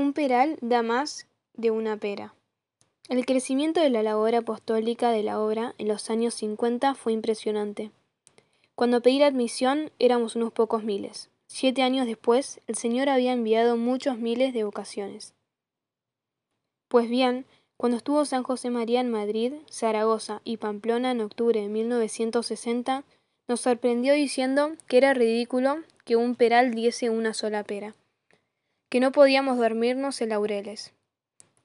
Un peral da más de una pera. El crecimiento de la labor apostólica de la obra en los años 50 fue impresionante. Cuando pedí la admisión éramos unos pocos miles. Siete años después, el Señor había enviado muchos miles de vocaciones. Pues bien, cuando estuvo San José María en Madrid, Zaragoza y Pamplona en octubre de 1960, nos sorprendió diciendo que era ridículo que un peral diese una sola pera, que no podíamos dormirnos en laureles.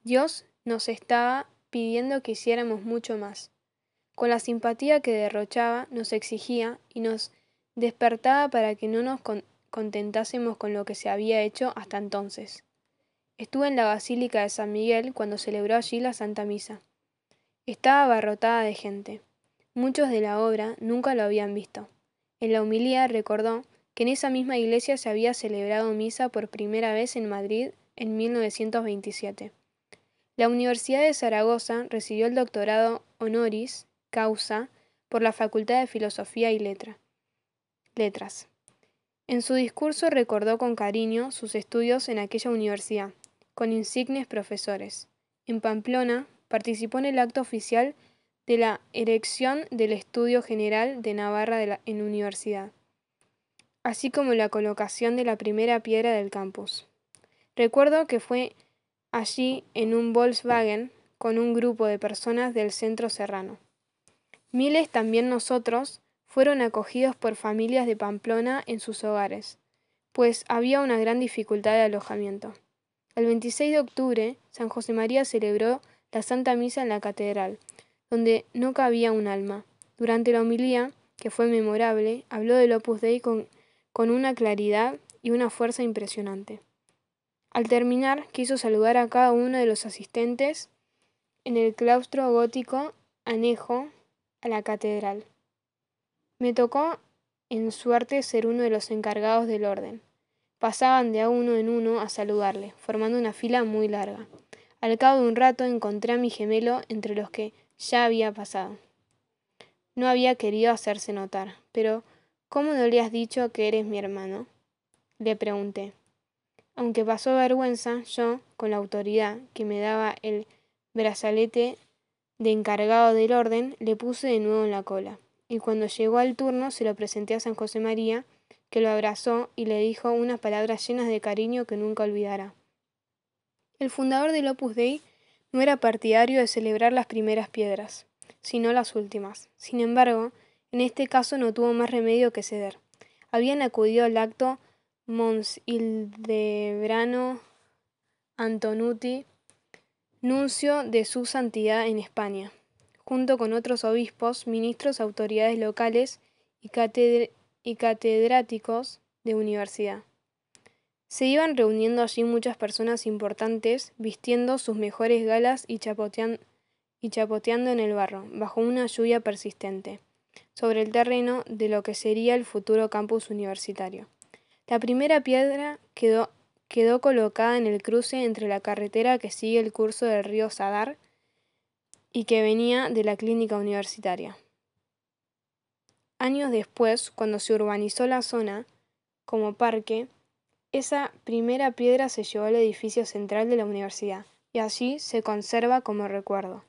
Dios nos estaba pidiendo que hiciéramos mucho más. Con la simpatía que derrochaba, nos exigía y nos despertaba para que no nos contentásemos con lo que se había hecho hasta entonces. Estuve en la Basílica de San Miguel cuando celebró allí la Santa Misa. Estaba abarrotada de gente. Muchos de la obra nunca lo habían visto. En la humilía recordó que en esa misma iglesia se había celebrado misa por primera vez en Madrid en 1927. La Universidad de Zaragoza recibió el doctorado honoris causa por la Facultad de Filosofía y Letra. Letras. En su discurso recordó con cariño sus estudios en aquella universidad, con insignes profesores. En Pamplona participó en el acto oficial de la erección del Estudio General de Navarra de la, en universidad, así como la colocación de la primera piedra del campus. Recuerdo que fue allí en un Volkswagen con un grupo de personas del centro serrano. Miles también nosotros fueron acogidos por familias de Pamplona en sus hogares, pues había una gran dificultad de alojamiento. El 26 de octubre, San José María celebró la Santa Misa en la catedral, donde no cabía un alma. Durante la homilía, que fue memorable, habló del Opus Dei con, con una claridad y una fuerza impresionante. Al terminar, quiso saludar a cada uno de los asistentes en el claustro gótico anejo a la catedral. Me tocó en suerte ser uno de los encargados del orden. Pasaban de a uno en uno a saludarle, formando una fila muy larga. Al cabo de un rato encontré a mi gemelo entre los que ya había pasado. No había querido hacerse notar, pero ¿cómo no le has dicho que eres mi hermano? Le pregunté. Aunque pasó vergüenza, yo, con la autoridad que me daba el brazalete de encargado del orden, le puse de nuevo en la cola. Y cuando llegó al turno se lo presenté a San José María, que lo abrazó y le dijo unas palabras llenas de cariño que nunca olvidará. El fundador del Opus Dei no era partidario de celebrar las primeras piedras, sino las últimas. Sin embargo, en este caso no tuvo más remedio que ceder. Habían acudido al acto Mons Hildebrano Antonuti, nuncio de su santidad en España, junto con otros obispos, ministros, autoridades locales y, catedráticos de universidad. Se iban reuniendo allí muchas personas importantes, vistiendo sus mejores galas y chapoteando en el barro, bajo una lluvia persistente, sobre el terreno de lo que sería el futuro campus universitario. La primera piedra quedó, quedó colocada en el cruce entre la carretera que sigue el curso del río Sadar y que venía de la clínica universitaria. Años después, cuando se urbanizó la zona como parque, esa primera piedra se llevó al edificio central de la universidad y allí se conserva como recuerdo.